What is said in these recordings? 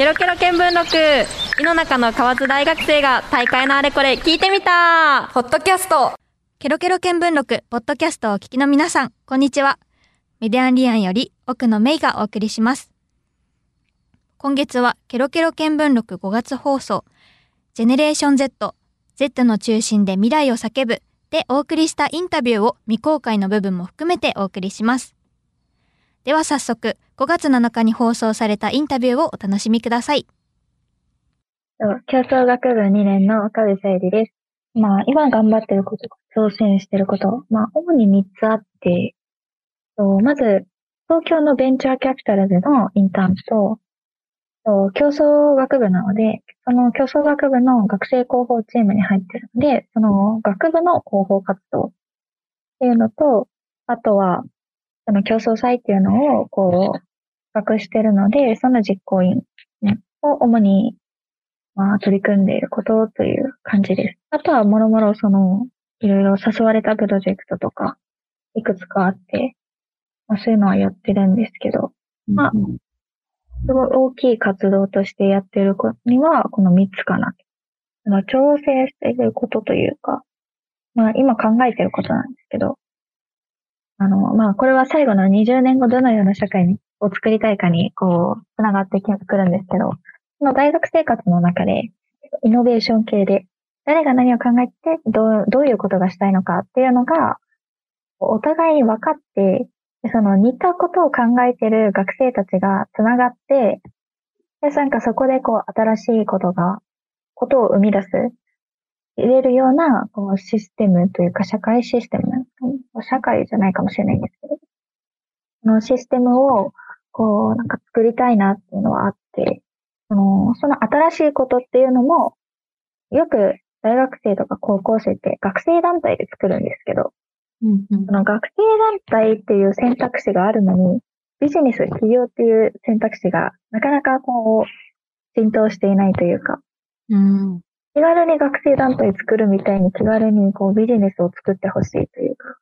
ケロケロ見聞録井の中の河津大学生が大会のあれこれ聞いてみたポッドキャストケロケロ見聞録ポッドキャストをお聞きの皆さん、こんにちは。メディアンリアンより奥野メイがお送りします。今月はケロケロ見聞録5月放送、ジェネレーション Z、Z の中心で未来を叫ぶでお送りしたインタビューを未公開の部分も含めてお送りします。では早速、5月7日に放送されたインタビューをお楽しみください。競争学部2年の岡部さゆりです。まあ、今頑張ってること、挑戦してること、まあ、主に3つあって、まず、東京のベンチャーキャピタルでのインターン、と競争学部なので、その競争学部の学生広報チームに入ってるので、その学部の広報活動っていうのと、あとは、その競争祭っていうのを、こう、企画してるので、その実行委員を主にまあ、取り組んでいることという感じです。あとは、もろもろ、その、いろいろ誘われたプロジェクトとか、いくつかあって、まあ、そういうのはやってるんですけど、まあ、すごい大きい活動としてやってる子には、この3つかな。その調整していることというか、まあ、今考えてることなんですけど、あの、まあ、これは最後の20年後どのような社会にを作りたいかに、こう、つながってくるんですけど、その大学生活の中で、イノベーション系で、誰が何を考えて、どう、どういうことがしたいのかっていうのが、お互いに分かって、その似たことを考えてる学生たちがつながって、で、なんかそこでこう、新しいことが、ことを生み出す、入れるような、こう、システムというか、社会システムなんですね。社会じゃないかもしれないんですけど、そのシステムを、こう、なんか作りたいなっていうのはあって、その、その新しいことっていうのも、よく大学生とか高校生って学生団体で作るんですけど、うんうん。その学生団体っていう選択肢があるのに、ビジネス、企業っていう選択肢がなかなかこう、浸透していないというか、うん。気軽に学生団体作るみたいに気軽にこうビジネスを作ってほしいというか、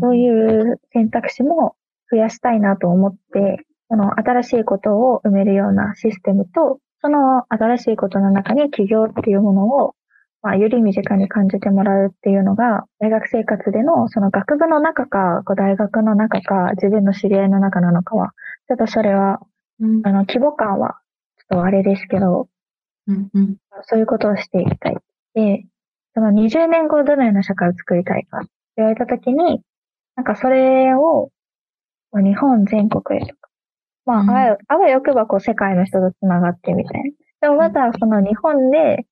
そういう選択肢も増やしたいなと思って、その新しいことを埋めるようなシステムと、その新しいことの中に企業っていうものを、まあ、より身近に感じてもらうっていうのが、大学生活でのその学部の中か、大学の中か、自分の知り合いの中なのかは、ちょっとそれは、うんあの、規模感は、ちょっとあれですけど、うんうんそういうことをしていきたい。で、その20年後どのような社会を作りたいかって言われたときに、なんかそれをまあ日本全国へとか、まあ、うん。あわよあわよくばこう世界の人とつながってみたいな。でもまたその日本で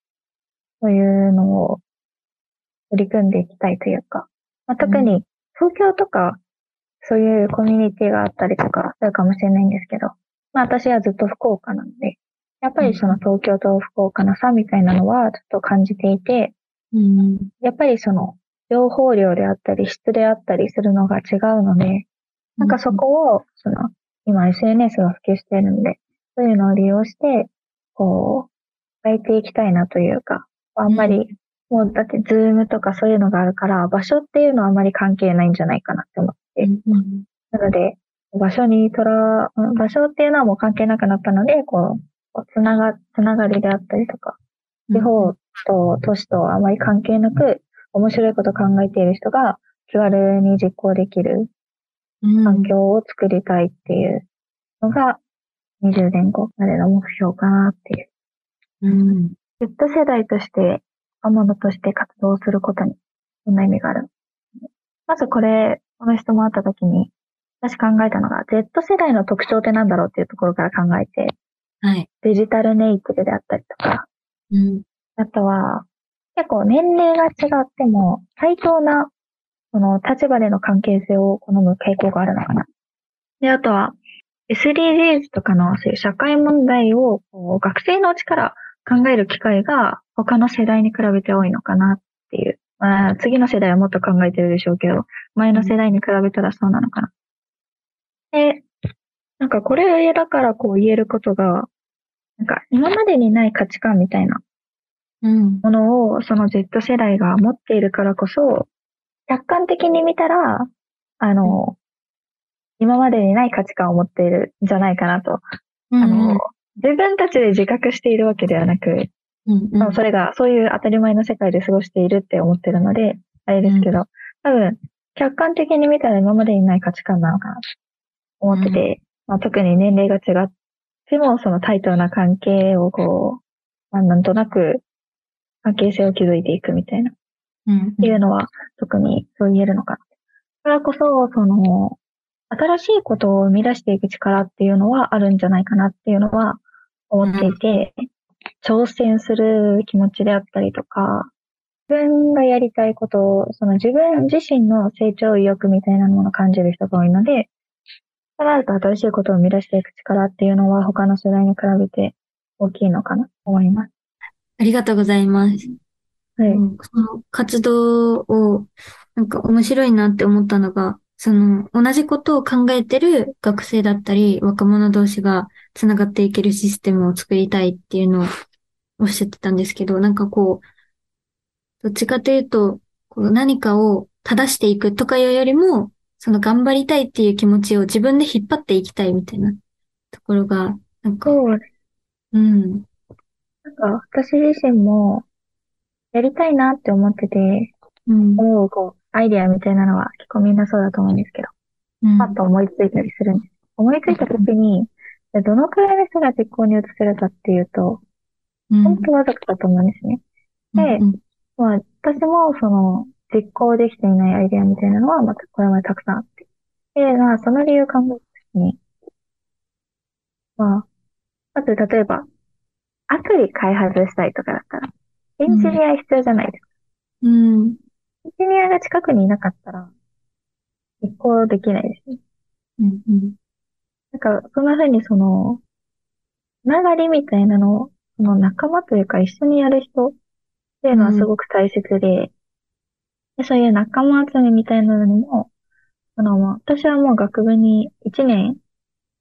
そういうのを取り組んでいきたいというか、まあ、特に東京とかそういうコミュニティがあったりとかするかもしれないんですけど、まあ私はずっと福岡なので、やっぱりその東京と福岡の差みたいなのはちょっと感じていて、うん。やっぱりその情報量であったり質であったりするのが違うので、なんかそこを、その、今 SNS が普及しているので、そういうのを利用して、こう、変えていきたいなというか、あんまり、もうだってズームとかそういうのがあるから、場所っていうのはあんまり関係ないんじゃないかなって思って。うんなので、場所にとら、うん場所っていうのはもう関係なくなったので、こう、つなが、つながりであったりとか、地方と都市とあまり関係なく、面白いことを考えている人が気軽に実行できるうん環境を作りたいっていうのが、20年後までの目標かなっていう。うん。Z 世代として、若者として活動することに、どんな意味があるまずこれ、この質問あった時に、私考えたのが、Z 世代の特徴ってなんだろうっていうところから考えて、はい。デジタルネイティブであったりとか、うん。あとは、結構年齢が違っても、対等な、その立場での関係性を好む傾向があるのかな。で、あとは、SDGs とかのそういう社会問題をこう学生のうちから考える機会が他の世代に比べて多いのかなっていう。まあ、次の世代はもっと考えてるでしょうけど、前の世代に比べたらそうなのかな。で、なんかこれだからこう言えることが、なんか今までにない価値観みたいなうん。ものをその Z 世代が持っているからこそ、客観的に見たら、あの、今までにない価値観を持っているんじゃないかなと、あの、自分たちで自覚しているわけではなく、うんうん。まあそれが、そういう当たり前の世界で過ごしているって思ってるので、あれですけど、多分、客観的に見たら今までにない価値観なのかなと思ってて、まあ、特に年齢が違っても、その対等な関係をこう、まあ、なんとなく関係性を築いていくみたいな、っていうのは特にそう言えるのかな。だからこそ、その、新しいことを生み出していく力っていうのはあるんじゃないかなっていうのは思っていて、挑戦する気持ちであったりとか、自分がやりたいことを、その自分自身の成長意欲みたいなものを感じる人が多いので、そうなると新しいことを生み出していく力っていうのは他の世代に比べて大きいのかなと思います。ありがとうございます。その活動を、なんか面白いなって思ったのが、その同じことを考えてる学生だったり、若者同士がつながっていけるシステムを作りたいっていうのをおっしゃってたんですけど、なんかこう、どっちかというと、こう何かを正していくとかいうよりも、その頑張りたいっていう気持ちを自分で引っ張っていきたいみたいなところが、なんか、そう、うん、なんか私自身もやりたいなって思ってて、うん、思うこう、アイディアみたいなのは結構みんなそうだと思うんですけど、うんパッと思いついたりするんです。思いついた時に、どのくらいの人が実行に移せるかっていうと、うん本当わざとだと思うんですね。でうんまあ、私もその、実行できていないアイデアみたいなのは、またこれまでたくさんあって。で、まあ、その理由を考えたときに、まあ、まず例えば、アプリ開発したいとかだったら、エンジニア必要じゃないですか。うん、エンジニアが近くにいなかったら、実行できないですね。うん、うん。なんか、そんな風にその、つながりみたいなのを、その仲間というか一緒にやる人っていうのはすごく大切で、でそういう仲間集めみたいなのにも、あの、まあ私はもう学部に1年、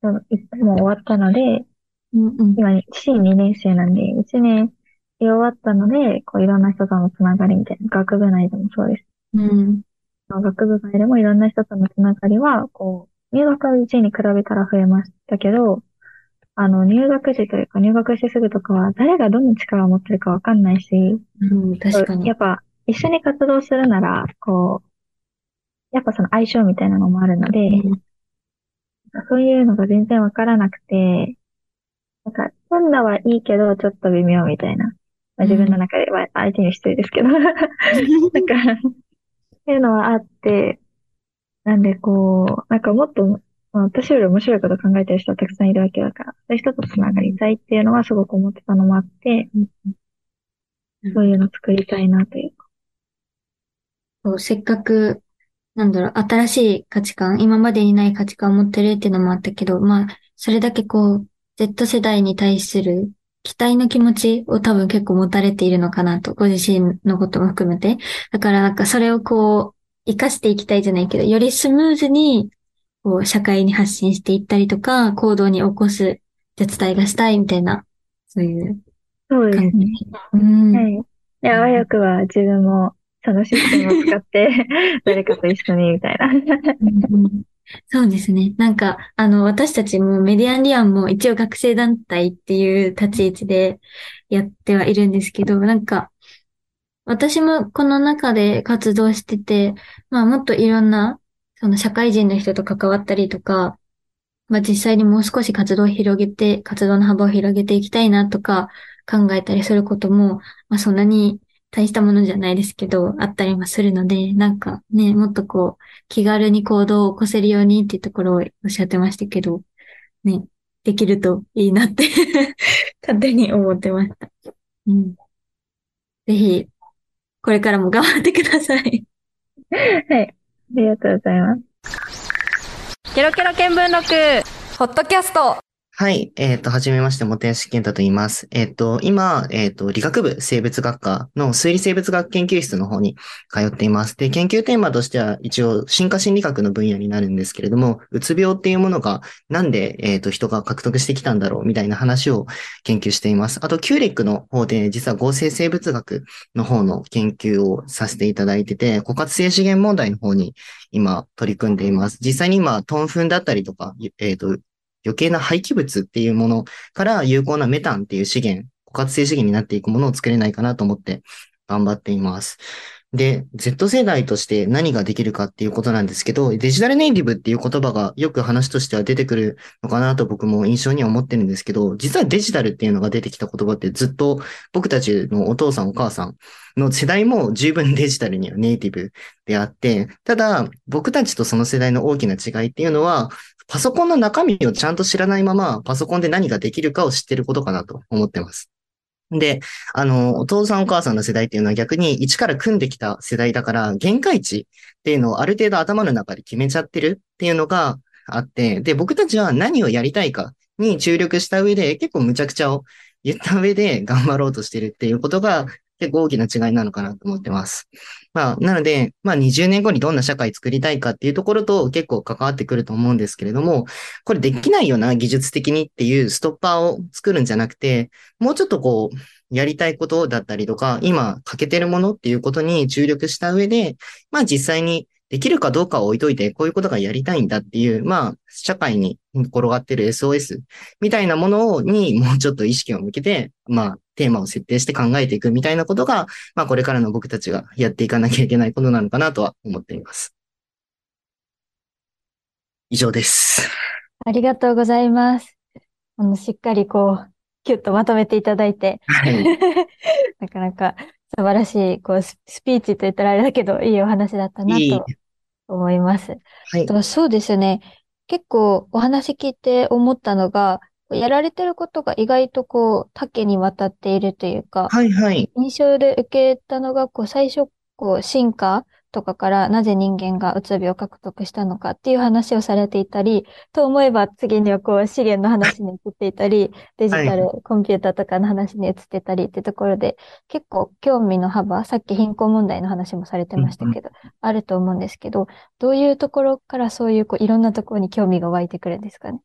もう終わったので、うんうん今、私2年生なんで、1年終わったので、こういろんな人とのつながりみたいな、学部内でもそうです。うん学部外でもいろんな人とのつながりは、こう、入学時に比べたら増えましたけど、あの、入学時というか入学してすぐとかは、誰がどの力を持ってるかわかんないし、うん、確かにや。っぱ、一緒に活動するなら、こう、やっぱその相性みたいなのもあるので、そういうのが全然わからなくて、なんか、組んだはいいけど、ちょっと微妙みたいな。まあ、自分の中では相手に失礼ですけど、なんか、っていうのはあって、なんでこう、なんかもっと、まあ、私より面白いこと考えてる人はたくさんいるわけだから、そういう人とつながりたいっていうのはすごく思ってたのもあって、うん。そういうの作りたいなというか。そうせっかく、なんだろう、新しい価値観、今までにない価値観を持ってるっていうのもあったけど、まあ、それだけこう、Z 世代に対する期待の気持ちを多分結構持たれているのかなと、ご自身のことも含めて。だからなんかそれをこう、活かしていきたいじゃないけど、よりスムーズに、こう、社会に発信していったりとか、行動に起こす手伝いがしたいみたいな、そういうそうですね。。うん。はい。で、あわよくは自分もそのシステムを使って、誰かと一緒にみたいな。そうですね。なんか、あの、私たちもメディアンリアンも一応学生団体っていう立ち位置でやってはいるんですけど、なんか、私もこの中で活動してて、まあもっといろんな、その社会人の人と関わったりとか、まあ実際にもう少し活動を広げて、活動の幅を広げていきたいなとか考えたりすることも、まあそんなに大したものじゃないですけど、あったりもするので、なんかね、もっとこう、気軽に行動を起こせるようにっていうところをおっしゃってましたけど、ね、できるといいなって 勝手に思ってました。うん。ぜひ、これからも頑張ってください。はい。ありがとうございます。ケロケロ見聞録、ホットキャスト。はい。えっ、と、はじめまして、本吉健太と言います。えっ、と、今、えっ、と、理学部生物学科の推理生物学研究室の方に通っています。で、研究テーマとしては、一応、進化心理学の分野になるんですけれども、うつ病っていうものが、なんで、えっ、と、人が獲得してきたんだろう、みたいな話を研究しています。あと、キューレックの方で、実は合成生物学の方の研究をさせていただいてて、枯渇性資源問題の方に今取り組んでいます。実際に今、トンフンだったりとか、えっ、と、余計な廃棄物っていうものから有効なメタンっていう資源、枯渇性資源になっていくものを作れないかなと思って頑張っています。で、Z 世代として何ができるかっていうことなんですけど、デジタルネイティブっていう言葉がよく話としては出てくるのかなと僕も印象には思ってるんですけど、実はデジタルっていうのが出てきた言葉ってずっと僕たちのお父さんお母さんの世代も十分デジタルにはネイティブであって、ただ僕たちとその世代の大きな違いっていうのは、パソコンの中身をちゃんと知らないまま、パソコンで何ができるかを知ってることかなと思ってます。で、あの、お父さんお母さんの世代っていうのは逆に一から組んできた世代だから、限界値っていうのをある程度頭の中で決めちゃってるっていうのがあって、で、僕たちは何をやりたいかに注力した上で、結構無茶苦茶を言った上で頑張ろうとしてるっていうことが結構大きな違いなのかなと思ってます。まあ、なので、まあ20年後にどんな社会作りたいかっていうところと結構関わってくると思うんですけれども、これできないよな、技術的にっていうストッパーを作るんじゃなくて、もうちょっとこう、やりたいことだったりとか、今欠けてるものっていうことに注力した上で、まあ実際にできるかどうかを置いといて、こういうことがやりたいんだっていう、まあ、社会に転がってる SOS みたいなものにもうちょっと意識を向けて、まあ、テーマを設定して考えていくみたいなことが、まあ、これからの僕たちがやっていかなきゃいけないことなのかなとは思っています。以上です。ありがとうございます。あの、しっかりこう、キュッとまとめていただいて、はい、なかなか素晴らしい、こう、スピーチと言ったらあれだけど、いいお話だったなと思います。はい。そうですね。結構お話聞いて思ったのが、やられてることが意外とこう、多岐にわたっているというか、はいはい。印象で受けたのが、こう、最初、こう、進化とかからなぜ人間がうつ病を獲得したのかっていう話をされていたり、と思えば次にはこう資源の話に移っていたり、デジタルコンピューターとかの話に移ってたりってところで、結構興味の幅、さっき貧困問題の話もされてましたけど、あると思うんですけど、どういうところからそういうこういろんなところに興味が湧いてくるんですかね？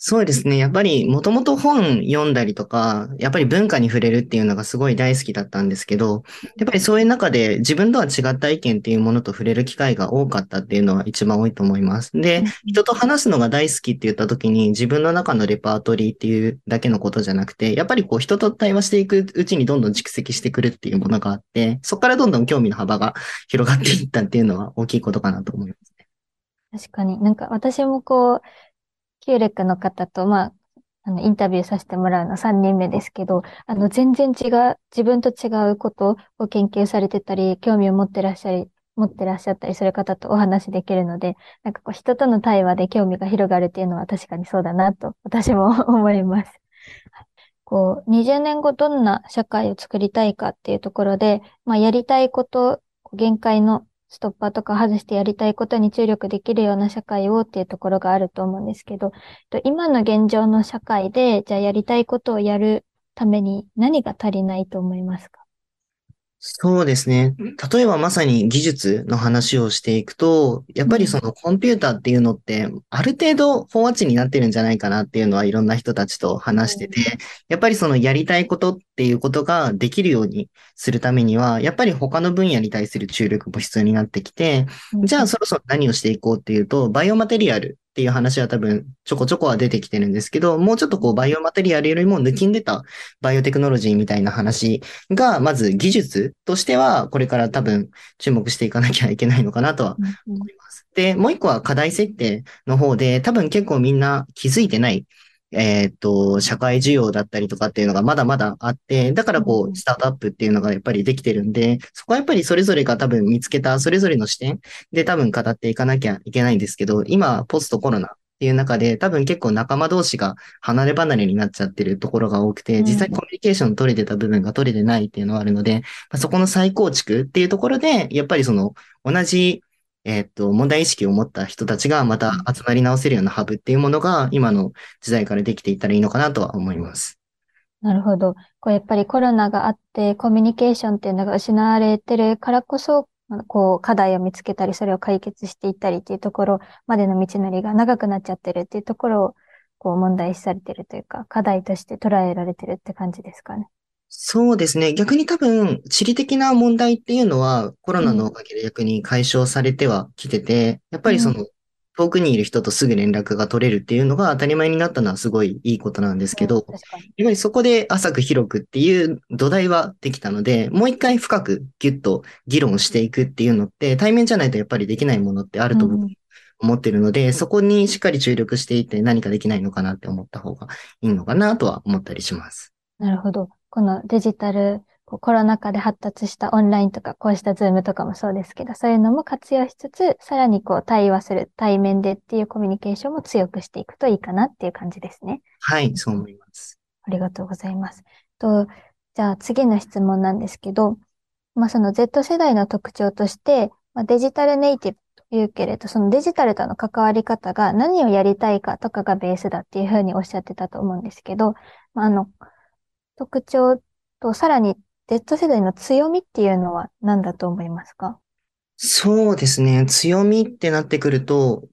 そうですね。やっぱり、もともと本読んだりとか、やっぱり文化に触れるっていうのがすごい大好きだったんですけど、やっぱりそういう中で自分とは違った意見っていうものと触れる機会が多かったっていうのは一番多いと思います。で、人と話すのが大好きって言った時に自分の中のレパートリーっていうだけのことじゃなくて、やっぱりこう人と対話していくうちにどんどん蓄積してくるっていうものがあって、そこからどんどん興味の幅が広がっていったっていうのは大きいことかなと思いますね。確かになんか私もこう、キューレックの方と、まあ、あの、インタビューさせてもらうの3人目ですけど、あの、全然違う、自分と違うことを研究されてたり、興味を持ってらっしゃり、持ってらっしゃったりする方とお話できるので、なんかこう、人との対話で興味が広がるっていうのは確かにそうだなと、私も 思います。こう、20年後どんな社会を作りたいかっていうところで、まあ、やりたいこと、限界のストッパーとか外してやりたいことに注力できるような社会をっていうところがあると思うんですけど、今の現状の社会で、じゃあやりたいことをやるために何が足りないと思いますか？そうですね。例えばまさに技術の話をしていくと、やっぱりそのコンピューターっていうのって、ある程度飽和値になってるんじゃないかなっていうのはいろんな人たちと話してて、やっぱりそのやりたいことっていうことができるようにするためには、やっぱり他の分野に対する注力も必要になってきて、じゃあそろそろ何をしていこうっていうと、バイオマテリアルっていう話は多分ちょこちょこは出てきてるんですけど、もうちょっとこうバイオマテリアルよりも抜きんでたバイオテクノロジーみたいな話が、まず技術としてはこれから多分注目していかなきゃいけないのかなとは思います。で、もう一個は課題設定の方で、多分結構みんな気づいてないえっ、と、社会需要だったりとかっていうのがまだまだあって、だからこう、スタートアップっていうのがやっぱりできてるんで、そこはやっぱりそれぞれが多分見つけたそれぞれの視点で多分語っていかなきゃいけないんですけど、今、ポストコロナっていう中で、多分結構仲間同士が離れ離れになっちゃってるところが多くて、実際コミュニケーション取れてた部分が取れてないっていうのはあるので、そこの再構築っていうところで、やっぱりその同じえっと、問題意識を持った人たちがまた集まり直せるようなハブっていうものが今の時代からできていったらいいのかなとは思います。なるほど。こうやっぱりコロナがあってコミュニケーションっていうのが失われてるからこそ、こう課題を見つけたり、それを解決していったりっていうところまでの道のりが長くなっちゃってるっていうところをこう問題視されてるというか、課題として捉えられてるって感じですかね。そうですね。逆に多分、地理的な問題っていうのは、コロナのおかげで逆に解消されてはきてて、やっぱりその、遠くにいる人とすぐ連絡が取れるっていうのが当たり前になったのはすごいいいことなんですけど。やはりそこで浅く広くっていう土台はできたので、もう一回深くギュッと議論していくっていうのって、対面じゃないとやっぱりできないものってあると思ってるので、そこにしっかり注力していって何かできないのかなって思った方がいいのかなとは思ったりします。なるほど。このデジタル、コロナ禍で発達したオンラインとか、こうしたズームとかもそうですけど、そういうのも活用しつつ、さらにこう対話する、対面でっていうコミュニケーションも強くしていくといいかなっていう感じですね。はい、そう思います。ありがとうございます。と、じゃあ次の質問なんですけど、まあその Z 世代の特徴として、まあ、デジタルネイティブというけれど、そのデジタルとの関わり方が何をやりたいかとかがベースだっていうふうにおっしゃってたと思うんですけど、まあ、あの、特徴とさらに Z 世代の強みっていうのは何だと思いますか？そうですね。強みってなってくると、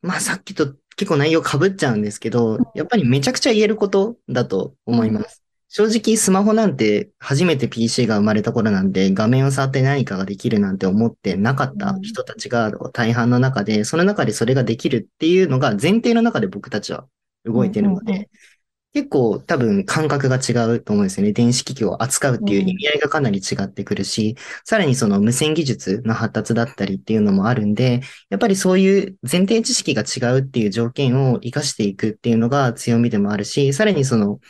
まあさっきと結構内容被っちゃうんですけど、やっぱりめちゃくちゃ言えることだと思います。正直スマホなんて初めて PC が生まれた頃なんで画面を触って何かができるなんて思ってなかった人たちが大半の中で、その中でそれができるっていうのが前提の中で僕たちは動いてるので、結構多分感覚が違うと思うんですよね。電子機器を扱うっていう意味合いがかなり違ってくるし、さらにその無線技術の発達だったりっていうのもあるんで、やっぱりそういう前提知識が違うっていう条件を活かしていくっていうのが強みでもあるし、さらにその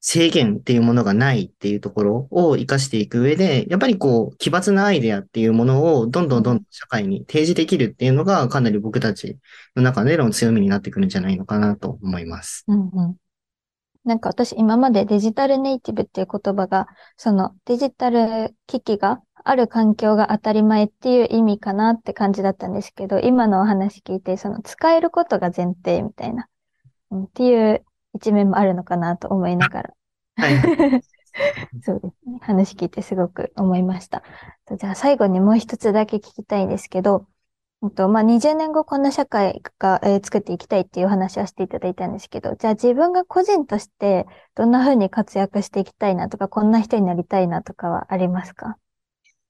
制限っていうものがないっていうところを活かしていく上で、やっぱりこう奇抜なアイデアっていうものをどんどんどんどん社会に提示できるっていうのがかなり僕たちの中での強みになってくるんじゃないのかなと思います。うんうん。なんか私今までデジタルネイティブっていう言葉が、そのデジタル機器がある環境が当たり前っていう意味かなって感じだったんですけど、今のお話聞いて、その使えることが前提みたいな、うんっていう一面もあるのかなと思いながら。はい。そうですね。話聞いてすごく思いました。とじゃあ最後にもう一つだけ聞きたいんですけど、うんと、まあ、20年後こんな社会が、えー作っていきたいっていう話はしていただいたんですけど、じゃあ自分が個人としてどんな風に活躍していきたいなとか、こんな人になりたいなとかはありますか？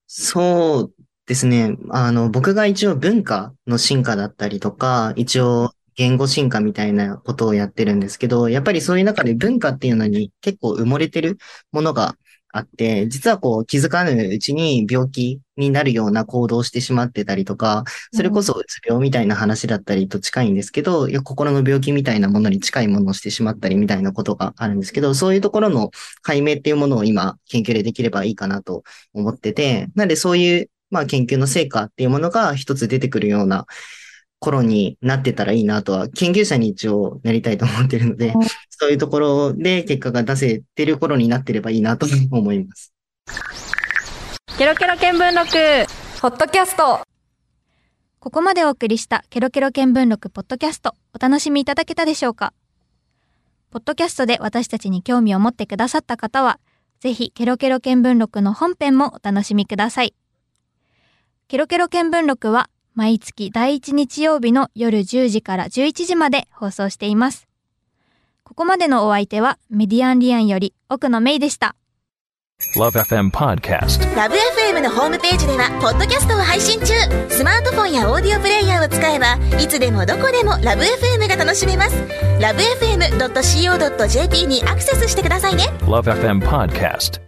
そうですね。あの、僕が一応文化の進化だったりとか、一応言語進化みたいなことをやってるんですけど、やっぱりそういう中で文化っていうのに結構埋もれてるものがあって、実はこう気づかぬうちに病気になるような行動をしてしまってたりとか、それこそうつ病みたいな話だったりと近いんですけど、いや心の病気みたいなものに近いものをしてしまったりみたいなことがあるんですけど、そういうところの解明っていうものを今研究でできればいいかなと思ってて、なんでそういう、まあ研究の成果っていうものが一つ出てくるような頃になってたらいいなとは、研究者に一応なりたいと思ってるのでうん、そういうところで結果が出せてる頃になってればいいなと 思います。ケロケロ見聞録ポッドキャストここまでお送りしたケロケロ見聞録ポッドキャスト、お楽しみいただけたでしょうか？ポッドキャストで私たちに興味を持ってくださった方は、ぜひケロケロ見聞録の本編もお楽しみください。ケロケロ見聞録は毎月第1日曜日の夜10時から11時まで放送しています。ここまでのお相手はメディアンリアンより奥野メイでした。Love FM Podcast. ラブ f m のホームページではポッドキャストを配信中スマートフォンやオーディオプレイヤーを使えばいつでもどこでもラブ f m が楽しめますラブ FM.co.jp にアクセスしてくださいね Love FM Podcast.